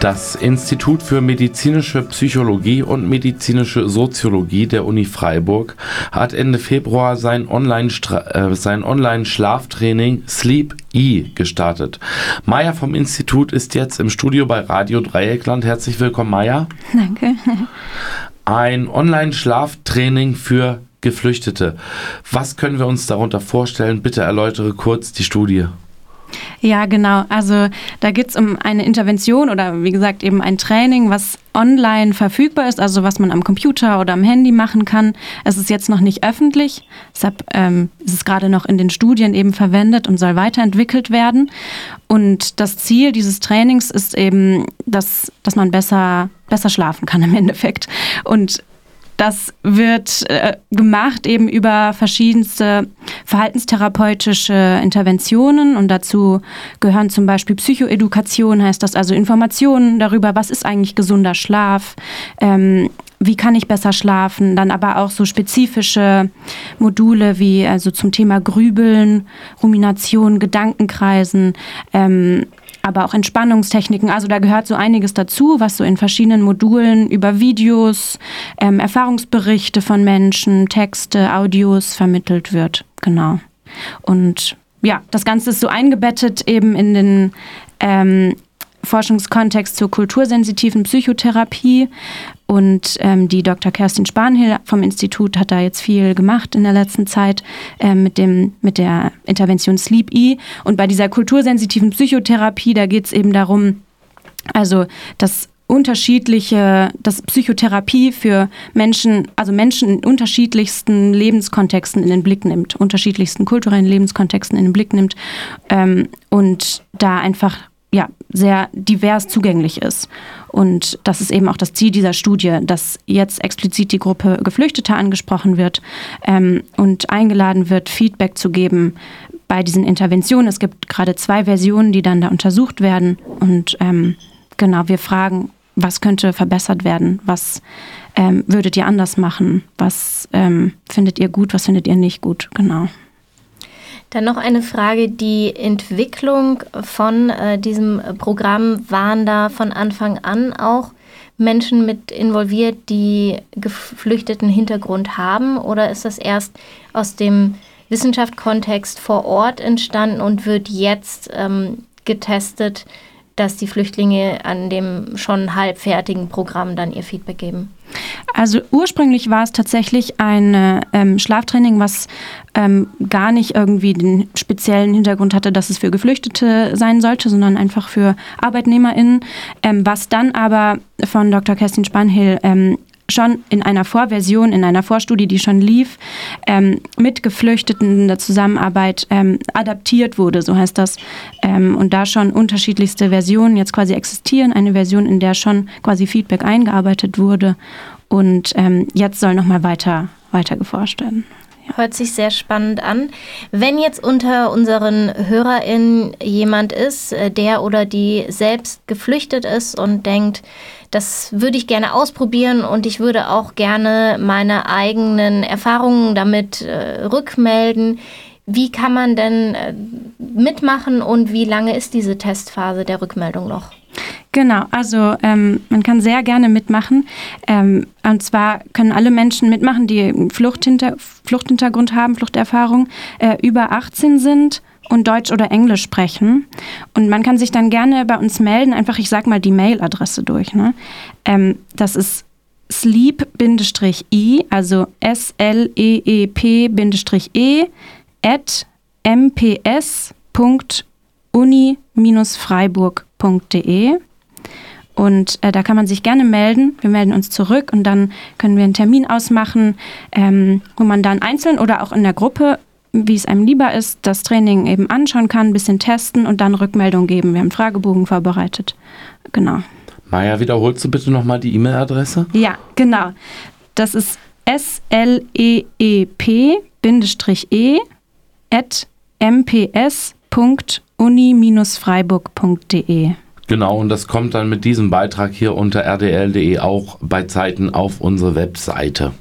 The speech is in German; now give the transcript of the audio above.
Das Institut für medizinische Psychologie und medizinische Soziologie der Uni Freiburg hat Ende Februar sein Online-Schlaftraining äh, Online Sleep E gestartet. Maya vom Institut ist jetzt im Studio bei Radio Dreieckland. Herzlich willkommen, Maya. Danke. Ein Online-Schlaftraining für Geflüchtete. Was können wir uns darunter vorstellen? Bitte erläutere kurz die Studie. Ja, genau. Also da geht es um eine Intervention oder wie gesagt eben ein Training, was online verfügbar ist, also was man am Computer oder am Handy machen kann. Es ist jetzt noch nicht öffentlich, deshalb ähm, ist es gerade noch in den Studien eben verwendet und soll weiterentwickelt werden. Und das Ziel dieses Trainings ist eben, dass, dass man besser, besser schlafen kann im Endeffekt. Und das wird äh, gemacht eben über verschiedenste verhaltenstherapeutische Interventionen und dazu gehören zum Beispiel Psychoedukation, heißt das also Informationen darüber, was ist eigentlich gesunder Schlaf, ähm, wie kann ich besser schlafen, dann aber auch so spezifische Module wie also zum Thema Grübeln, Rumination, Gedankenkreisen, ähm, aber auch Entspannungstechniken. Also da gehört so einiges dazu, was so in verschiedenen Modulen über Videos, ähm, Erfahrungsberichte von Menschen, Texte, Audios vermittelt wird. Genau. Und ja, das Ganze ist so eingebettet eben in den ähm, Forschungskontext zur kultursensitiven Psychotherapie. Und ähm, die Dr. Kerstin Spanhill vom Institut hat da jetzt viel gemacht in der letzten Zeit äh, mit, dem, mit der Intervention Sleep E. Und bei dieser kultursensitiven Psychotherapie, da geht es eben darum, also dass unterschiedliche, dass Psychotherapie für Menschen, also Menschen in unterschiedlichsten Lebenskontexten in den Blick nimmt, unterschiedlichsten kulturellen Lebenskontexten in den Blick nimmt ähm, und da einfach ja, sehr divers zugänglich ist. Und das ist eben auch das Ziel dieser Studie, dass jetzt explizit die Gruppe Geflüchteter angesprochen wird ähm, und eingeladen wird, Feedback zu geben bei diesen Interventionen. Es gibt gerade zwei Versionen, die dann da untersucht werden. Und ähm, genau, wir fragen, was könnte verbessert werden? Was ähm, würdet ihr anders machen? Was ähm, findet ihr gut? Was findet ihr nicht gut? Genau. Dann noch eine Frage. Die Entwicklung von äh, diesem Programm waren da von Anfang an auch Menschen mit involviert, die geflüchteten Hintergrund haben? Oder ist das erst aus dem Wissenschaftskontext vor Ort entstanden und wird jetzt ähm, getestet, dass die Flüchtlinge an dem schon halbfertigen Programm dann ihr Feedback geben? Also ursprünglich war es tatsächlich ein ähm, Schlaftraining, was ähm, gar nicht irgendwie den speziellen Hintergrund hatte, dass es für Geflüchtete sein sollte, sondern einfach für ArbeitnehmerInnen, ähm, was dann aber von Dr. Kerstin Spanhill ähm, schon in einer Vorversion, in einer Vorstudie, die schon lief, ähm, mit Geflüchteten in der Zusammenarbeit ähm, adaptiert wurde, so heißt das. Ähm, und da schon unterschiedlichste Versionen jetzt quasi existieren. Eine Version, in der schon quasi Feedback eingearbeitet wurde. Und ähm, jetzt soll nochmal weiter, weiter geforscht werden. Hört sich sehr spannend an. Wenn jetzt unter unseren HörerInnen jemand ist, äh, der oder die selbst geflüchtet ist und denkt, das würde ich gerne ausprobieren und ich würde auch gerne meine eigenen Erfahrungen damit äh, rückmelden. Wie kann man denn äh, mitmachen und wie lange ist diese Testphase der Rückmeldung noch? Genau, also ähm, man kann sehr gerne mitmachen. Ähm, und zwar können alle Menschen mitmachen, die Fluchthinter Fluchthintergrund haben, Fluchterfahrung, äh, über 18 sind und Deutsch oder Englisch sprechen. Und man kann sich dann gerne bei uns melden. Einfach, ich sag mal die Mailadresse durch. Ne? Ähm, das ist sleep-i, also S-L-E-E-P-E at mps.uni-freiburg.de. Und äh, da kann man sich gerne melden. Wir melden uns zurück und dann können wir einen Termin ausmachen, ähm, wo man dann einzeln oder auch in der Gruppe wie es einem lieber ist, das Training eben anschauen kann, ein bisschen testen und dann Rückmeldung geben. Wir haben einen Fragebogen vorbereitet. Genau. Maja, wiederholst du bitte nochmal die E-Mail-Adresse? Ja, genau. Das ist sleep-e at mps.uni-freiburg.de. Genau, und das kommt dann mit diesem Beitrag hier unter rdl.de auch bei Zeiten auf unsere Webseite.